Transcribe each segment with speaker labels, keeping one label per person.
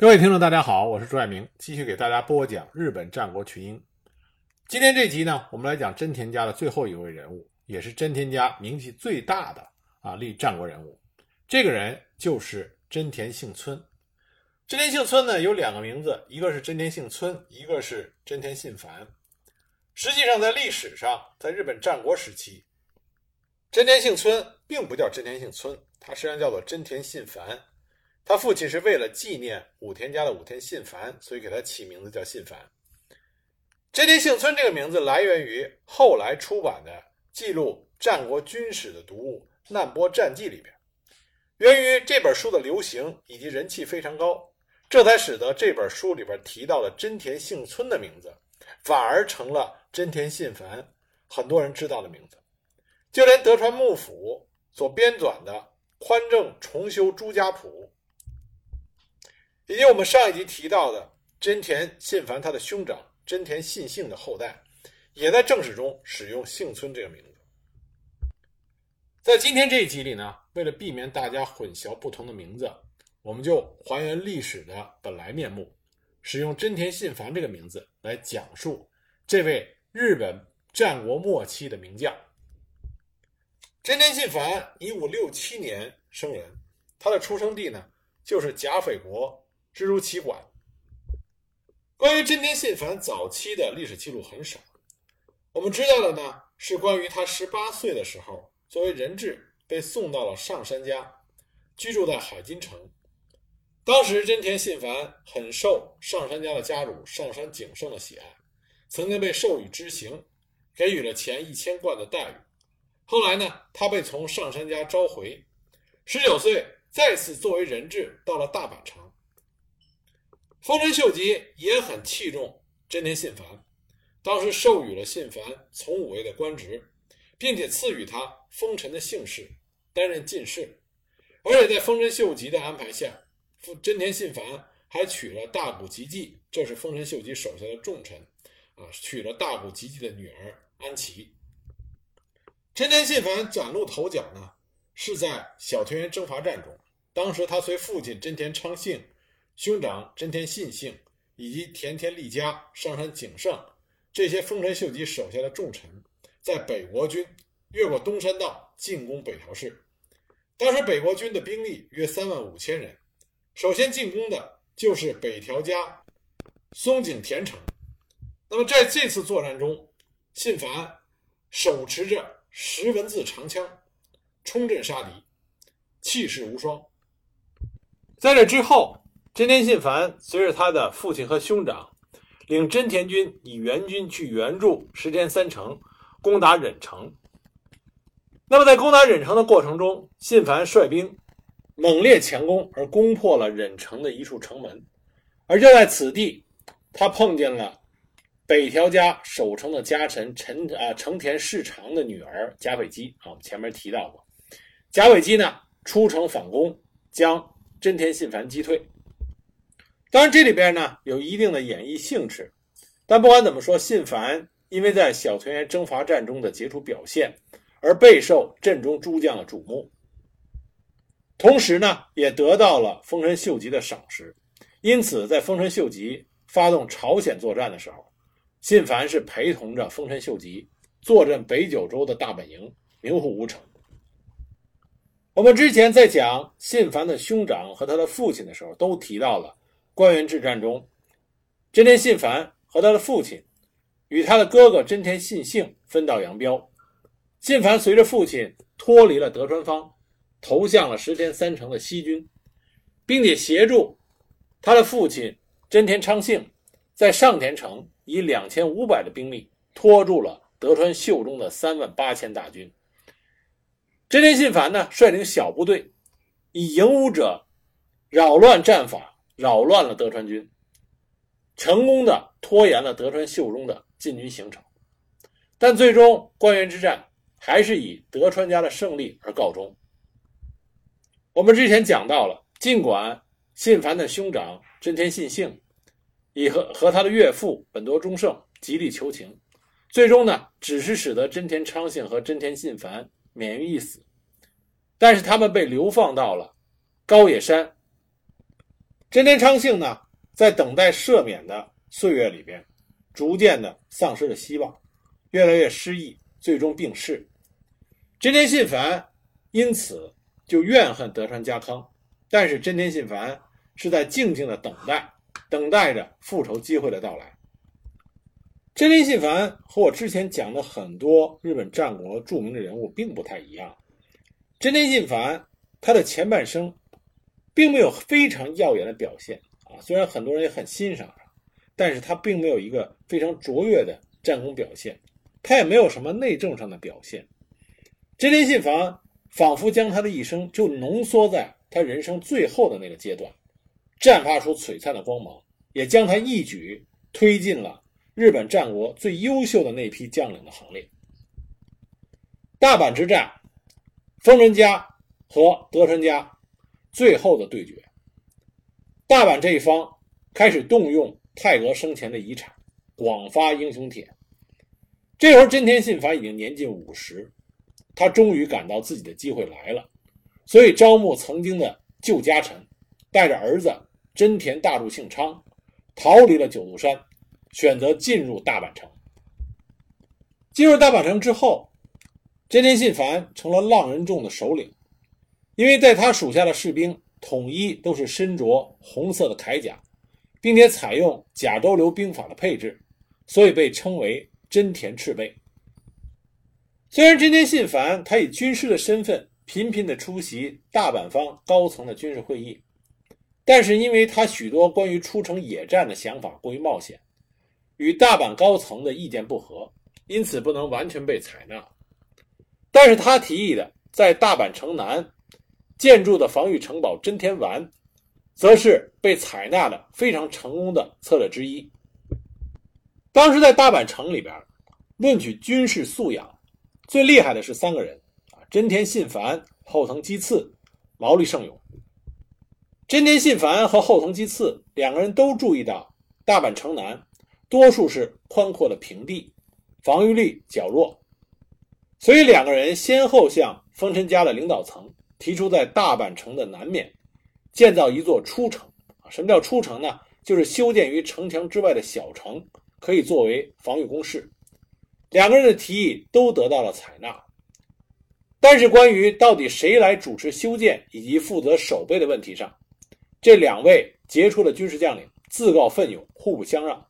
Speaker 1: 各位听众，大家好，我是朱爱明，继续给大家播讲日本战国群英。今天这集呢，我们来讲真田家的最后一位人物，也是真田家名气最大的啊立战国人物。这个人就是真田幸村。真田幸村呢有两个名字，一个是真田幸村，一个是真田信繁。实际上，在历史上，在日本战国时期，真田幸村并不叫真田幸村，他实际上叫做真田信繁。他父亲是为了纪念武田家的武田信繁，所以给他起名字叫信繁。真田幸村这个名字来源于后来出版的记录战国军史的读物《难波战记》里边。源于这本书的流行以及人气非常高，这才使得这本书里边提到的真田幸村的名字，反而成了真田信繁很多人知道的名字。就连德川幕府所编纂的《宽政重修朱家谱》。以及我们上一集提到的真田信繁，他的兄长真田信幸的后代，也在正史中使用幸村这个名字。在今天这一集里呢，为了避免大家混淆不同的名字，我们就还原历史的本来面目，使用真田信繁这个名字来讲述这位日本战国末期的名将。真田信繁一五六七年生人，他的出生地呢就是甲斐国。知如其馆。关于真田信繁早期的历史记录很少，我们知道的呢是关于他十八岁的时候，作为人质被送到了上杉家，居住在海津城。当时真田信繁很受上杉家的家主上杉景胜的喜爱，曾经被授予知行，给予了钱一千贯的待遇。后来呢，他被从上杉家召回，十九岁再次作为人质到了大阪城。丰臣秀吉也很器重真田信繁，当时授予了信繁从五位的官职，并且赐予他丰臣的姓氏，担任进士。而且在丰臣秀吉的安排下，真田信繁还娶了大谷吉继，这是丰臣秀吉手下的重臣，啊，娶了大谷吉继的女儿安琪。真田信繁崭露头角呢，是在小田园征伐战中，当时他随父亲真田昌幸。兄长真田信幸以及田田利家、上杉景胜这些丰臣秀吉手下的重臣，在北国军越过东山道进攻北条氏。当时北国军的兵力约三万五千人，首先进攻的就是北条家松井田城。那么在这次作战中，信繁手持着十文字长枪，冲阵杀敌，气势无双。在这之后。真田信繁随着他的父亲和兄长，领真田军以援军去援助石田三成，攻打忍城。那么在攻打忍城的过程中，信繁率兵猛烈强攻，而攻破了忍城的一处城门。而就在此地，他碰见了北条家守城的家臣陈啊成田市长的女儿甲斐姬啊，前面提到过，甲斐姬呢出城反攻，将真田信繁击退。当然，这里边呢有一定的演绎性质，但不管怎么说，信繁因为在小田园征伐战中的杰出表现，而备受阵中诸将的瞩目。同时呢，也得到了丰臣秀吉的赏识，因此在丰臣秀吉发动朝鲜作战的时候，信繁是陪同着丰臣秀吉坐镇北九州的大本营名护吴城。我们之前在讲信繁的兄长和他的父亲的时候，都提到了。关原之战中，真田信繁和他的父亲与他的哥哥真田信幸分道扬镳。信繁随着父亲脱离了德川方，投向了石田三成的西军，并且协助他的父亲真田昌幸在上田城以两千五百的兵力拖住了德川秀忠的三万八千大军。真田信繁呢，率领小部队以迎武者扰乱战法。扰乱了德川军，成功的拖延了德川秀忠的进军行程，但最终关原之战还是以德川家的胜利而告终。我们之前讲到了，尽管信繁的兄长真田信幸以和和他的岳父本多忠胜极力求情，最终呢只是使得真田昌幸和真田信繁免于一死，但是他们被流放到了高野山。真田昌幸呢，在等待赦免的岁月里边，逐渐的丧失了希望，越来越失意，最终病逝。真田信繁因此就怨恨德川家康，但是真田信繁是在静静的等待，等待着复仇机会的到来。真田信繁和我之前讲的很多日本战国著名的人物并不太一样。真田信繁他的前半生并没有非常耀眼的表现啊，虽然很多人也很欣赏他，但是他并没有一个非常卓越的战功表现，他也没有什么内政上的表现。真田信房仿佛将他的一生就浓缩在他人生最后的那个阶段，绽发出璀璨的光芒，也将他一举推进了日本战国最优秀的那批将领的行列。大阪之战，丰臣家和德川家最后的对决，大阪这一方开始动用太阁生前的遗产，广发英雄帖。这时候，真田信繁已经年近五十。他终于感到自己的机会来了，所以招募曾经的旧家臣，带着儿子真田大柱幸昌，逃离了九族山，选择进入大阪城。进入大阪城之后，真田信繁成了浪人众的首领，因为在他属下的士兵统一都是身着红色的铠甲，并且采用甲州流兵法的配置，所以被称为真田赤背。虽然真田信繁他以军师的身份频频地出席大阪方高层的军事会议，但是因为他许多关于出城野战的想法过于冒险，与大阪高层的意见不合，因此不能完全被采纳。但是他提议的在大阪城南建筑的防御城堡真田丸，则是被采纳的非常成功的策略之一。当时在大阪城里边，论取军事素养。最厉害的是三个人啊，真田信繁、后藤基次、毛利胜永。真田信繁和后藤基次两个人都注意到大阪城南多数是宽阔的平地，防御力较弱，所以两个人先后向丰臣家的领导层提出，在大阪城的南面建造一座出城。什么叫出城呢？就是修建于城墙之外的小城，可以作为防御工事。两个人的提议都得到了采纳，但是关于到底谁来主持修建以及负责守备的问题上，这两位杰出的军事将领自告奋勇，互不相让，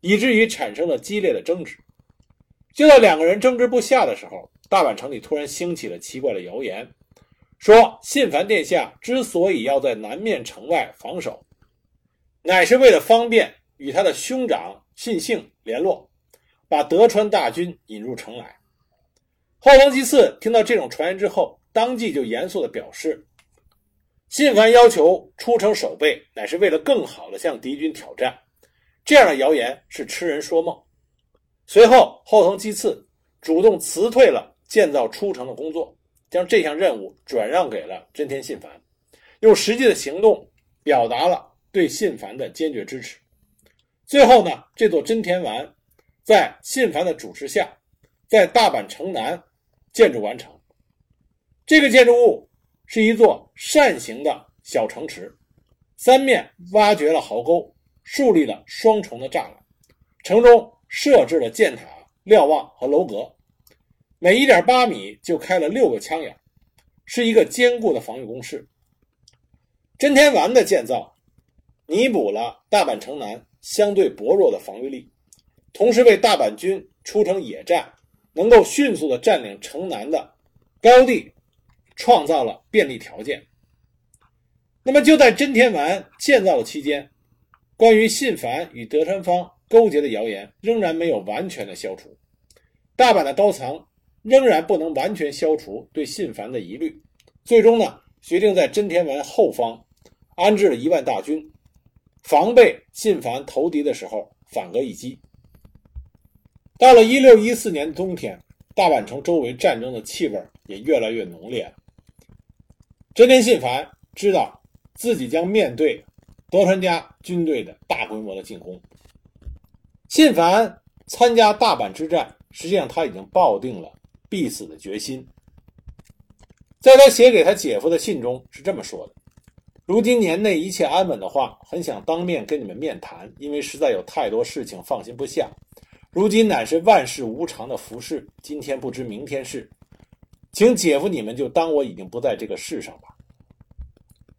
Speaker 1: 以至于产生了激烈的争执。就在两个人争执不下的时候，大阪城里突然兴起了奇怪的谣言，说信繁殿下之所以要在南面城外防守，乃是为了方便与他的兄长信幸联络。把德川大军引入城来。后藤吉次听到这种传言之后，当即就严肃地表示：“信繁要求出城守备，乃是为了更好地向敌军挑战。这样的谣言是痴人说梦。”随后，后藤吉次主动辞退了建造出城的工作，将这项任务转让给了真田信繁，用实际的行动表达了对信繁的坚决支持。最后呢，这座真田丸。在信繁的主持下，在大阪城南建筑完成。这个建筑物是一座扇形的小城池，三面挖掘了壕沟，树立了双重的栅栏，城中设置了箭塔、瞭望和楼阁，每一点八米就开了六个枪眼，是一个坚固的防御工事。真田丸的建造，弥补了大阪城南相对薄弱的防御力。同时为大阪军出城野战，能够迅速的占领城南的高地，创造了便利条件。那么就在真田丸建造的期间，关于信繁与德川方勾结的谣言仍然没有完全的消除。大阪的高层仍然不能完全消除对信繁的疑虑，最终呢，决定在真田丸后方安置了一万大军，防备信繁投敌的时候反戈一击。到了一六一四年冬天，大阪城周围战争的气味也越来越浓烈了。真田信繁知道自己将面对德川家军队的大规模的进攻。信繁参加大阪之战，实际上他已经抱定了必死的决心。在他写给他姐夫的信中是这么说的：“如今年内一切安稳的话，很想当面跟你们面谈，因为实在有太多事情放心不下。如今乃是万事无常的浮世，今天不知明天事，请姐夫你们就当我已经不在这个世上吧。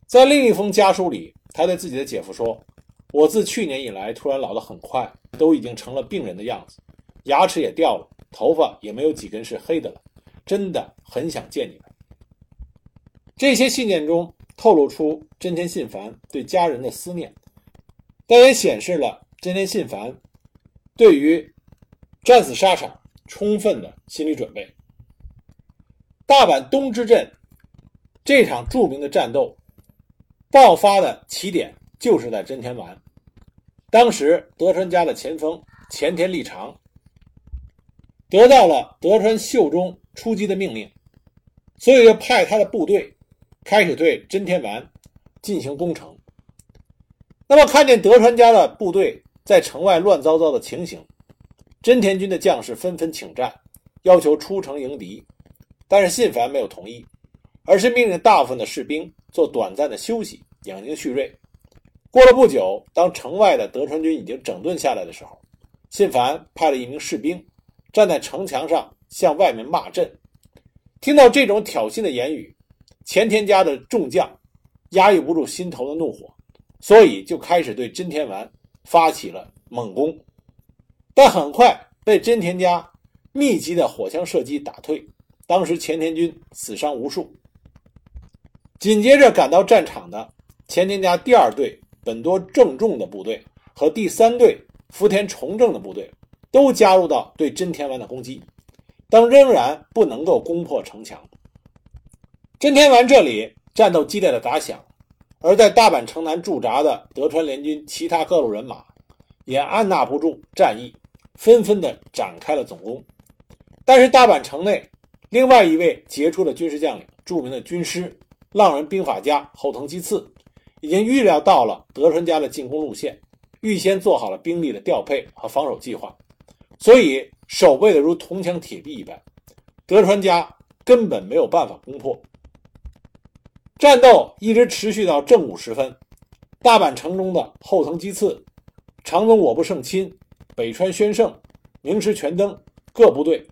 Speaker 1: 在另一封家书里，他对自己的姐夫说：“我自去年以来突然老得很快，都已经成了病人的样子，牙齿也掉了，头发也没有几根是黑的了，真的很想见你们。”这些信件中。透露出真田信繁对家人的思念，但也显示了真田信繁对于战死沙场充分的心理准备。大阪东之阵这场著名的战斗爆发的起点就是在真田丸。当时德川家的前锋前田利长得到了德川秀忠出击的命令，所以就派他的部队。开始对真田丸进行攻城。那么，看见德川家的部队在城外乱糟糟的情形，真田军的将士纷纷请战，要求出城迎敌。但是信繁没有同意，而是命令大部分的士兵做短暂的休息，养精蓄锐。过了不久，当城外的德川军已经整顿下来的时候，信繁派了一名士兵站在城墙上向外面骂阵。听到这种挑衅的言语。前田家的众将压抑不住心头的怒火，所以就开始对真田丸发起了猛攻，但很快被真田家密集的火枪射击打退。当时前田军死伤无数。紧接着赶到战场的前田家第二队本多正重的部队和第三队福田重政的部队都加入到对真田丸的攻击，但仍然不能够攻破城墙。真田丸这里战斗激烈的打响，而在大阪城南驻扎的德川联军其他各路人马也按捺不住战意，纷纷的展开了总攻。但是大阪城内另外一位杰出的军事将领，著名的军师浪人兵法家后藤基次，已经预料到了德川家的进攻路线，预先做好了兵力的调配和防守计划，所以守备的如铜墙铁壁一般，德川家根本没有办法攻破。战斗一直持续到正午时分，大阪城中的后藤基次、长宗我部胜亲、北川宣胜、明石全登各部队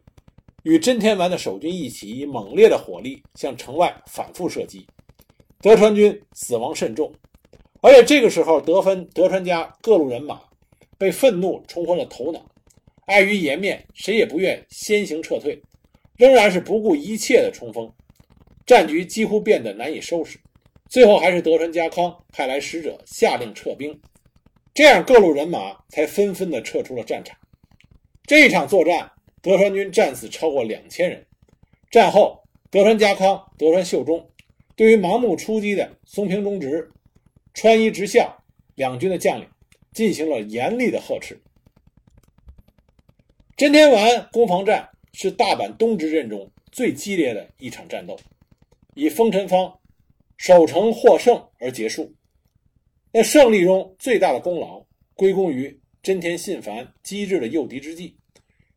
Speaker 1: 与真田丸的守军一起，以猛烈的火力向城外反复射击，德川军死亡甚重。而且这个时候，德分德川家各路人马被愤怒冲昏了头脑，碍于颜面，谁也不愿先行撤退，仍然是不顾一切的冲锋。战局几乎变得难以收拾，最后还是德川家康派来使者下令撤兵，这样各路人马才纷纷地撤出了战场。这一场作战，德川军战死超过两千人。战后，德川家康、德川秀忠对于盲目出击的松平忠直、川一直相两军的将领进行了严厉的呵斥。真田丸攻防战是大阪东之阵中最激烈的一场战斗。以丰臣方守城获胜而结束。那胜利中最大的功劳归功于真田信繁机智的诱敌之计，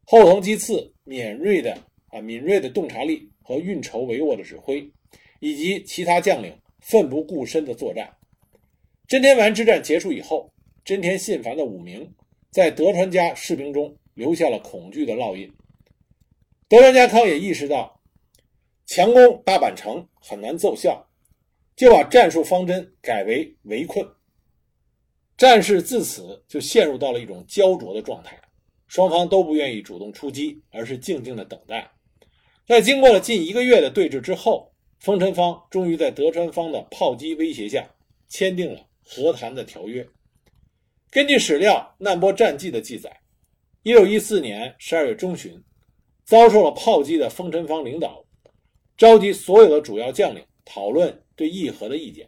Speaker 1: 后藤基次敏锐的啊敏锐的洞察力和运筹帷幄的指挥，以及其他将领奋不顾身的作战。真田丸之战结束以后，真田信繁的武名在德川家士兵中留下了恐惧的烙印。德川家康也意识到。强攻大阪城很难奏效，就把战术方针改为围困。战事自此就陷入到了一种焦灼的状态，双方都不愿意主动出击，而是静静的等待。在经过了近一个月的对峙之后，丰臣方终于在德川方的炮击威胁下签订了和谈的条约。根据史料《难波战记》的记载，一六一四年十二月中旬，遭受了炮击的丰臣方领导。召集所有的主要将领讨论对议和的意见。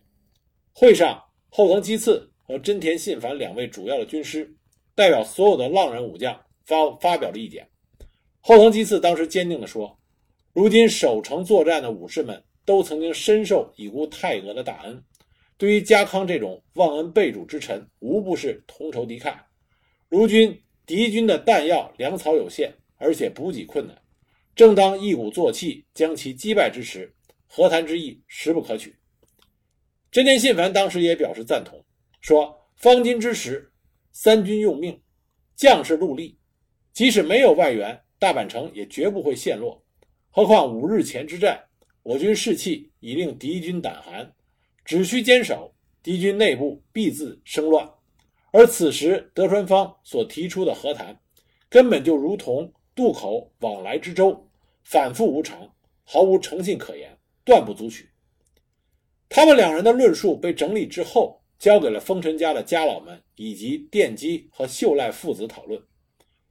Speaker 1: 会上，后藤基次和真田信繁两位主要的军师代表所有的浪人武将发发表了意见。后藤基次当时坚定地说：“如今守城作战的武士们都曾经深受已故太阁的大恩，对于家康这种忘恩背主之臣，无不是同仇敌忾。如今敌军的弹药粮草有限，而且补给困难。”正当一鼓作气将其击败之时，和谈之意实不可取。真田信繁当时也表示赞同，说：“方今之时，三军用命，将士戮力，即使没有外援，大阪城也绝不会陷落。何况五日前之战，我军士气已令敌军胆寒，只需坚守，敌军内部必自生乱。而此时德川方所提出的和谈，根本就如同渡口往来之舟，反复无常，毫无诚信可言，断不足取。”他们两人的论述被整理之后，交给了丰臣家的家老们以及电击和秀赖父子讨论。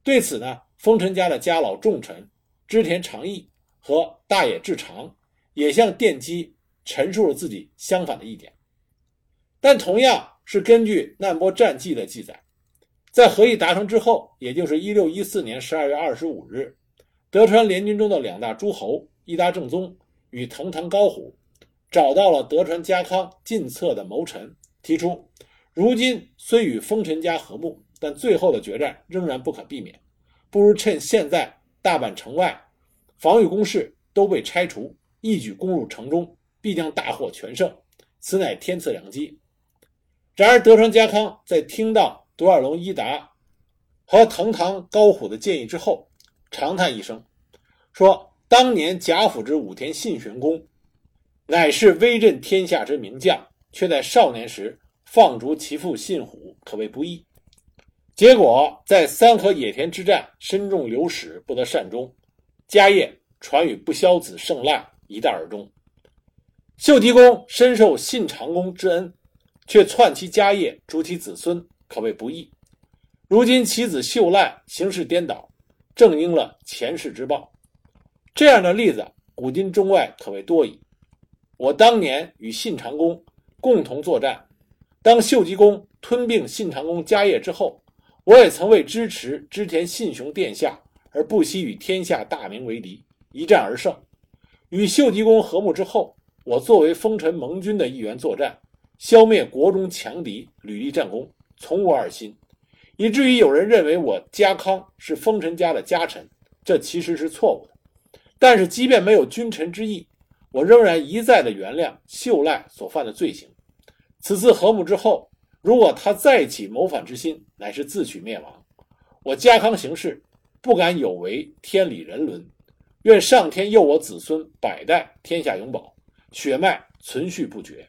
Speaker 1: 对此呢，丰臣家的家老重臣织田长义和大野志长也向电击陈述了自己相反的意见。但同样是根据难波战记的记载，在和议达成之后，也就是一六一四年十二月二十五日，德川联军中的两大诸侯伊达正宗与藤堂高虎。找到了德川家康近侧的谋臣，提出：如今虽与丰臣家和睦，但最后的决战仍然不可避免。不如趁现在大阪城外防御工事都被拆除，一举攻入城中，必将大获全胜。此乃天赐良机。然而德川家康在听到独耳龙伊达和藤堂高虎的建议之后，长叹一声，说：“当年贾府之武田信玄公。”乃是威震天下之名将，却在少年时放逐其父信虎，可谓不义。结果在三河野田之战身中流矢，不得善终，家业传与不肖子胜赖，一代而终。秀吉公深受信长公之恩，却篡其家业，诛其子孙，可谓不义。如今其子秀赖行事颠倒，正应了前世之报。这样的例子，古今中外可谓多矣。我当年与信长公共同作战，当秀吉公吞并信长公家业之后，我也曾为支持织田信雄殿下而不惜与天下大名为敌，一战而胜。与秀吉公和睦之后，我作为丰臣盟军的一员作战，消灭国中强敌，屡立战功，从无二心，以至于有人认为我家康是丰臣家的家臣，这其实是错误的。但是，即便没有君臣之义。我仍然一再的原谅秀赖所犯的罪行。此次和睦之后，如果他再起谋反之心，乃是自取灭亡。我家康行事不敢有违天理人伦，愿上天佑我子孙百代天下永保，血脉存续不绝。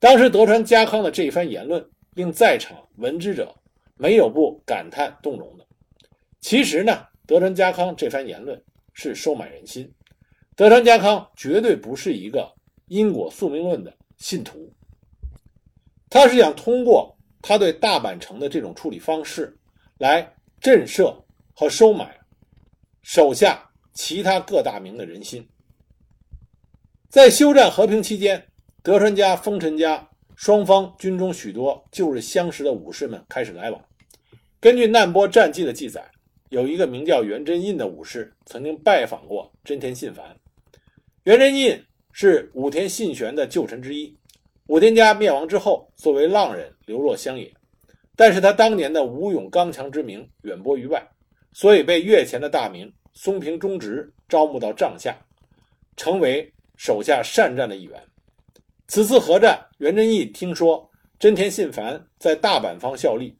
Speaker 1: 当时德川家康的这一番言论，令在场闻之者没有不感叹动容的。其实呢，德川家康这番言论是收买人心。德川家康绝对不是一个因果宿命论的信徒，他是想通过他对大阪城的这种处理方式，来震慑和收买手下其他各大名的人心。在休战和平期间，德川家、丰臣家双方军中许多旧日相识的武士们开始来往。根据难波战记的记载，有一个名叫元贞印的武士曾经拜访过真田信繁。元贞印是武田信玄的旧臣之一。武田家灭亡之后，作为浪人流落乡野，但是他当年的武勇刚强之名远播于外，所以被越前的大名松平忠直招募到帐下，成为手下善战的一员。此次合战，袁贞义听说真田信繁在大阪方效力，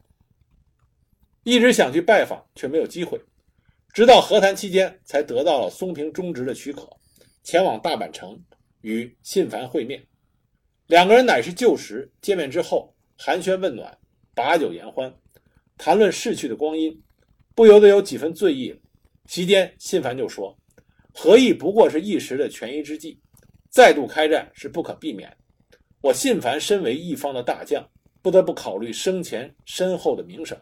Speaker 1: 一直想去拜访，却没有机会，直到和谈期间才得到了松平忠直的许可。前往大阪城与信繁会面，两个人乃是旧识，见面之后寒暄问暖，把酒言欢，谈论逝去的光阴，不由得有几分醉意。席间，信繁就说：“和议不过是一时的权宜之计，再度开战是不可避免。我信繁身为一方的大将，不得不考虑生前身后的名声，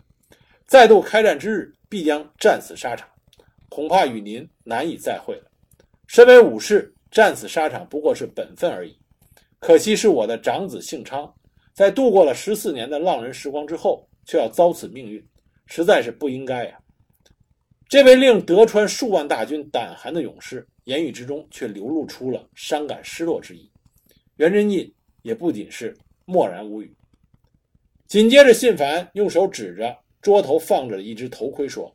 Speaker 1: 再度开战之日，必将战死沙场，恐怕与您难以再会了。”身为武士，战死沙场不过是本分而已。可惜是我的长子幸昌，在度过了十四年的浪人时光之后，却要遭此命运，实在是不应该呀。这位令德川数万大军胆寒的勇士，言语之中却流露出了伤感失落之意。袁真义也不仅是默然无语。紧接着，信繁用手指着桌头放着的一只头盔说。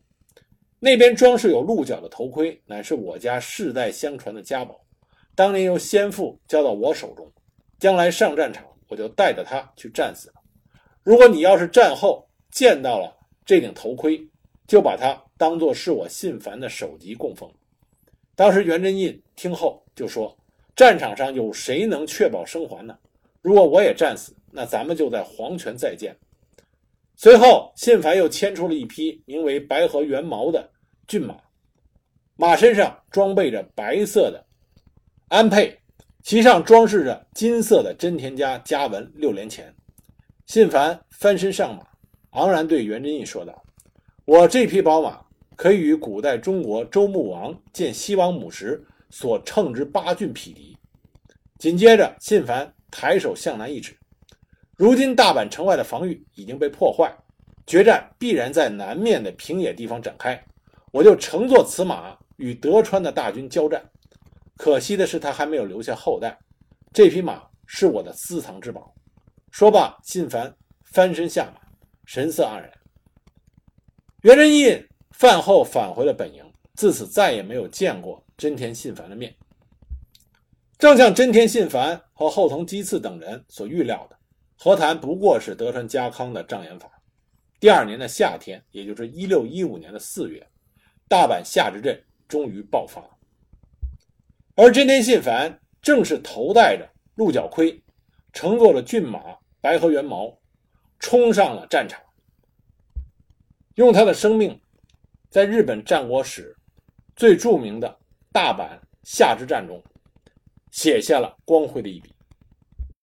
Speaker 1: 那边装饰有鹿角的头盔，乃是我家世代相传的家宝，当年由先父交到我手中。将来上战场，我就带着他去战死了。如果你要是战后见到了这顶头盔，就把它当做是我信凡的首级供奉。”当时袁真印听后就说：“战场上有谁能确保生还呢？如果我也战死，那咱们就在黄泉再见。”随后，信凡又牵出了一匹名为“白河元毛”的骏马，马身上装备着白色的鞍辔，其上装饰着金色的真田家家纹六连钱。信凡翻身上马，昂然对袁真义说道：“我这匹宝马。”可以与古代中国周穆王见西王母时所乘之八骏匹敌。紧接着，信繁抬手向南一指：“如今大阪城外的防御已经被破坏，决战必然在南面的平野地方展开。我就乘坐此马与德川的大军交战。可惜的是，他还没有留下后代。这匹马是我的私藏之宝。”说罢，信繁翻身下马，神色黯然。袁仁义。饭后返回了本营，自此再也没有见过真田信繁的面。正像真田信繁和后藤基次等人所预料的，和谈不过是德川家康的障眼法。第二年的夏天，也就是一六一五年的四月，大阪夏之阵终于爆发，而真田信繁正是头戴着鹿角盔，乘坐了骏马白河元毛，冲上了战场，用他的生命。在日本战国史最著名的大阪夏之战中，写下了光辉的一笔。